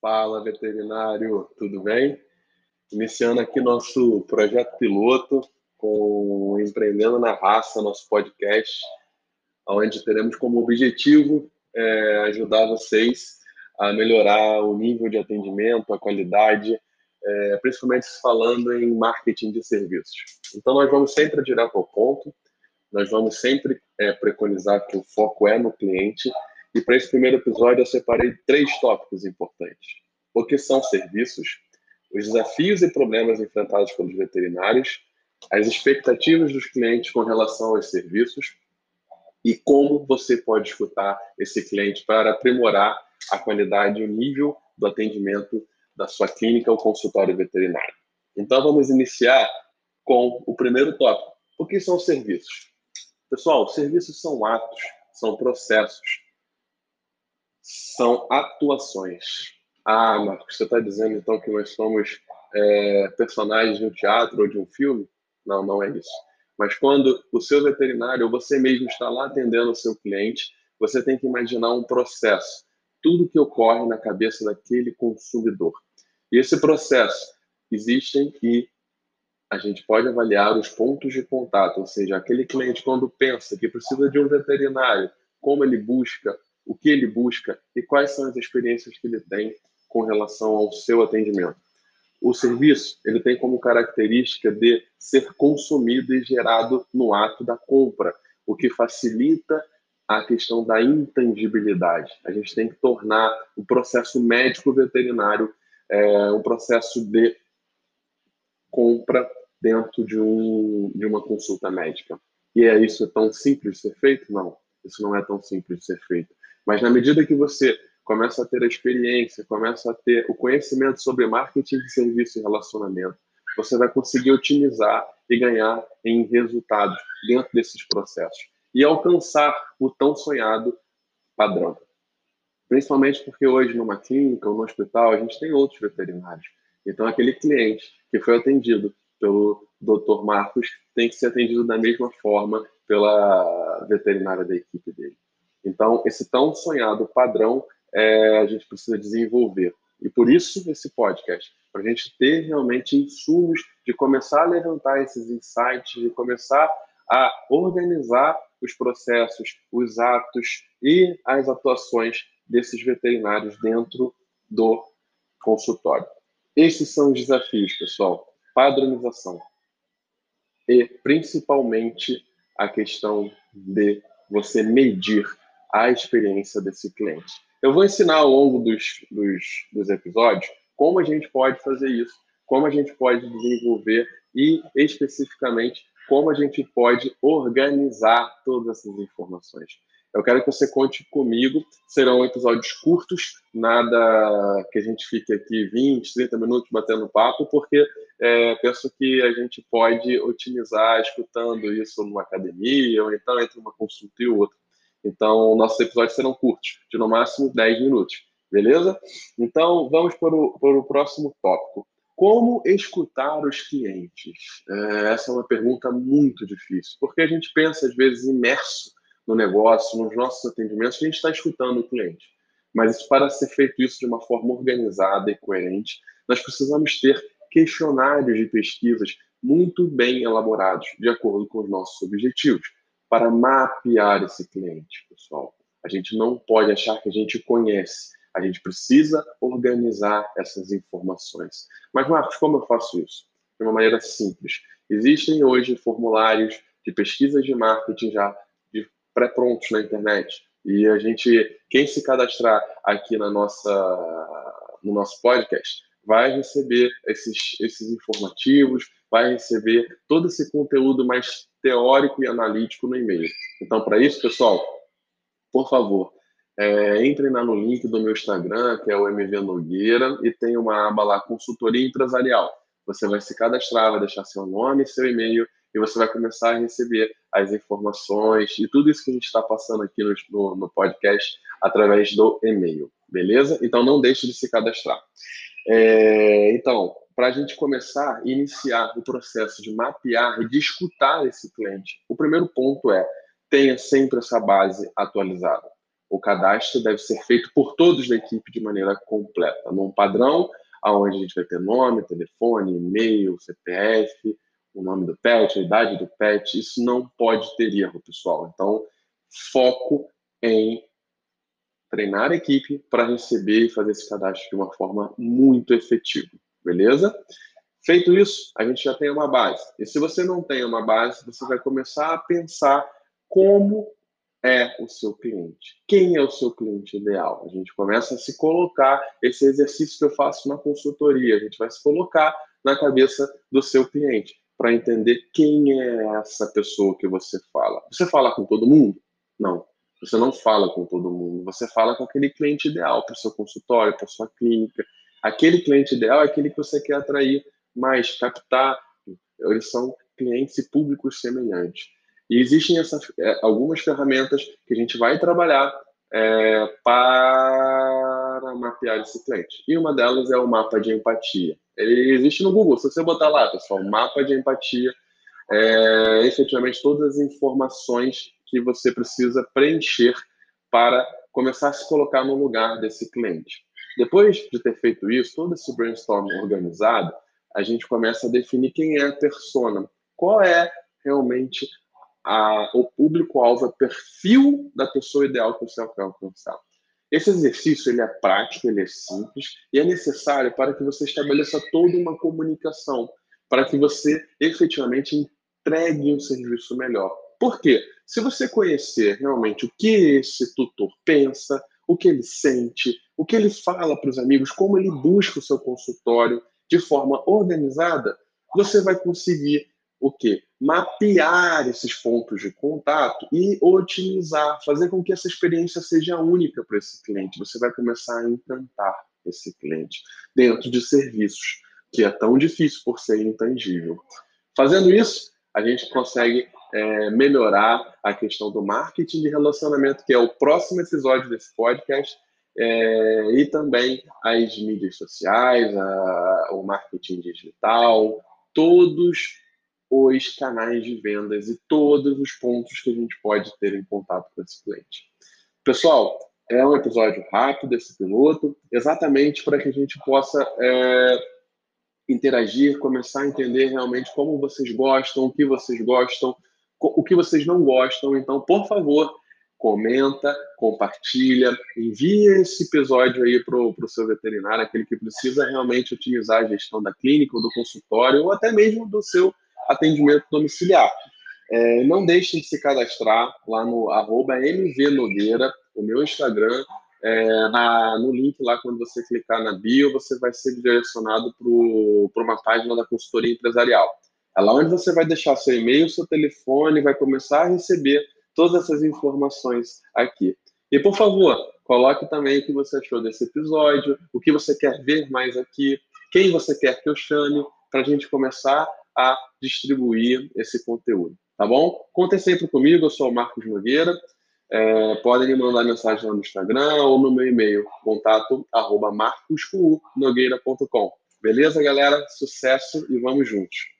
Fala, veterinário, tudo bem? Iniciando aqui nosso projeto piloto com Empreendendo na Raça, nosso podcast, onde teremos como objetivo é, ajudar vocês a melhorar o nível de atendimento, a qualidade, é, principalmente falando em marketing de serviços. Então, nós vamos sempre direto ao ponto, nós vamos sempre é, preconizar que o foco é no cliente e para esse primeiro episódio eu separei três tópicos importantes. O que são serviços, os desafios e problemas enfrentados pelos veterinários, as expectativas dos clientes com relação aos serviços e como você pode escutar esse cliente para aprimorar a qualidade e o nível do atendimento da sua clínica ou consultório veterinário. Então vamos iniciar com o primeiro tópico. O que são serviços? Pessoal, serviços são atos, são processos, são atuações. Ah, Marcos, você está dizendo então que nós somos é, personagens de um teatro ou de um filme? Não, não é isso. Mas quando o seu veterinário ou você mesmo está lá atendendo o seu cliente, você tem que imaginar um processo, tudo que ocorre na cabeça daquele consumidor. E esse processo existem e a gente pode avaliar os pontos de contato, ou seja, aquele cliente quando pensa que precisa de um veterinário, como ele busca o que ele busca e quais são as experiências que ele tem com relação ao seu atendimento. O serviço ele tem como característica de ser consumido e gerado no ato da compra, o que facilita a questão da intangibilidade. A gente tem que tornar o processo médico veterinário é, um processo de compra dentro de, um, de uma consulta médica. E é isso tão simples de ser feito? Não, isso não é tão simples de ser feito. Mas na medida que você começa a ter a experiência, começa a ter o conhecimento sobre marketing de serviço e relacionamento, você vai conseguir otimizar e ganhar em resultados dentro desses processos e alcançar o tão sonhado padrão. Principalmente porque hoje numa clínica ou no hospital a gente tem outros veterinários. Então aquele cliente que foi atendido pelo Dr. Marcos tem que ser atendido da mesma forma pela veterinária da equipe dele. Então, esse tão sonhado padrão é, a gente precisa desenvolver. E por isso esse podcast, para a gente ter realmente insumos de começar a levantar esses insights, de começar a organizar os processos, os atos e as atuações desses veterinários dentro do consultório. Esses são os desafios, pessoal. Padronização. E, principalmente, a questão de você medir a experiência desse cliente. Eu vou ensinar ao longo dos, dos, dos episódios como a gente pode fazer isso, como a gente pode desenvolver e, especificamente, como a gente pode organizar todas essas informações. Eu quero que você conte comigo. Serão episódios curtos, nada que a gente fique aqui 20, 30 minutos batendo papo, porque é, penso que a gente pode otimizar escutando isso numa academia, ou então entre uma consulta e outra. Então, nossos episódios serão curtos, de no máximo 10 minutos, beleza? Então, vamos para o, para o próximo tópico. Como escutar os clientes? É, essa é uma pergunta muito difícil, porque a gente pensa, às vezes, imerso no negócio, nos nossos atendimentos, a gente está escutando o cliente. Mas para ser feito isso de uma forma organizada e coerente, nós precisamos ter questionários de pesquisas muito bem elaborados, de acordo com os nossos objetivos para mapear esse cliente, pessoal. A gente não pode achar que a gente conhece. A gente precisa organizar essas informações. Mas, Marcos, como eu faço isso? De uma maneira simples. Existem hoje formulários de pesquisas de marketing já pré-prontos na internet. E a gente, quem se cadastrar aqui na nossa, no nosso podcast, vai receber esses, esses informativos, vai receber todo esse conteúdo mais teórico e analítico no e-mail. Então, para isso, pessoal, por favor, é, entrem lá no link do meu Instagram, que é o MV Nogueira, e tem uma aba lá, consultoria empresarial. Você vai se cadastrar, vai deixar seu nome, seu e-mail, e você vai começar a receber as informações e tudo isso que a gente está passando aqui no, no, no podcast através do e-mail, beleza? Então não deixe de se cadastrar. É, então, para a gente começar a iniciar o processo de mapear e de escutar esse cliente, o primeiro ponto é tenha sempre essa base atualizada. o cadastro deve ser feito por todos da equipe de maneira completa, num padrão onde a gente vai ter nome, telefone, e-mail, CPF, o nome do pet, a idade do pet. Isso não pode ter erro, pessoal. Então, foco em treinar a equipe para receber e fazer esse cadastro de uma forma muito efetiva, beleza? Feito isso, a gente já tem uma base. E se você não tem uma base, você vai começar a pensar como é o seu cliente. Quem é o seu cliente ideal? A gente começa a se colocar, esse exercício que eu faço na consultoria, a gente vai se colocar na cabeça do seu cliente para entender quem é essa pessoa que você fala. Você fala com todo mundo? Não. Você não fala com todo mundo. Você fala com aquele cliente ideal para o seu consultório, para sua clínica. Aquele cliente ideal é aquele que você quer atrair mais, captar. Eles são clientes e públicos semelhantes. E existem é, algumas ferramentas que a gente vai trabalhar é, para mapear esse cliente. E uma delas é o mapa de empatia. Ele existe no Google. Se você botar lá, pessoal, mapa de empatia, é, efetivamente todas as informações que você precisa preencher para começar a se colocar no lugar desse cliente. Depois de ter feito isso, todo esse brainstorm organizado, a gente começa a definir quem é a persona, qual é realmente a, o público-alvo, o perfil da pessoa ideal que você quer alcançar. Esse exercício ele é prático, ele é simples e é necessário para que você estabeleça toda uma comunicação, para que você efetivamente entregue um serviço melhor. Por quê? Se você conhecer realmente o que esse tutor pensa, o que ele sente, o que ele fala para os amigos, como ele busca o seu consultório de forma organizada, você vai conseguir o quê? Mapear esses pontos de contato e otimizar, fazer com que essa experiência seja única para esse cliente. Você vai começar a encantar esse cliente dentro de serviços, que é tão difícil por ser intangível. Fazendo isso, a gente consegue é, melhorar a questão do marketing de relacionamento, que é o próximo episódio desse podcast, é, e também as mídias sociais, a, o marketing digital, todos os canais de vendas e todos os pontos que a gente pode ter em contato com esse cliente. Pessoal, é um episódio rápido esse piloto, exatamente para que a gente possa é, interagir, começar a entender realmente como vocês gostam, o que vocês gostam, o que vocês não gostam. Então, por favor, comenta, compartilha, envia esse episódio aí para o seu veterinário, aquele que precisa realmente otimizar a gestão da clínica ou do consultório, ou até mesmo do seu atendimento domiciliar. É, não deixem de se cadastrar lá no arroba mvnogueira, o meu Instagram. É, na, no link lá, quando você clicar na bio, você vai ser direcionado para uma página da consultoria empresarial. É lá onde você vai deixar seu e-mail, seu telefone, vai começar a receber todas essas informações aqui. E, por favor, coloque também o que você achou desse episódio, o que você quer ver mais aqui, quem você quer que eu chame, para a gente começar a distribuir esse conteúdo, tá bom? Contem sempre comigo, eu sou o Marcos Nogueira. É, podem me mandar mensagem lá no Instagram ou no meu e-mail, contato arroba. Beleza, galera? Sucesso e vamos juntos!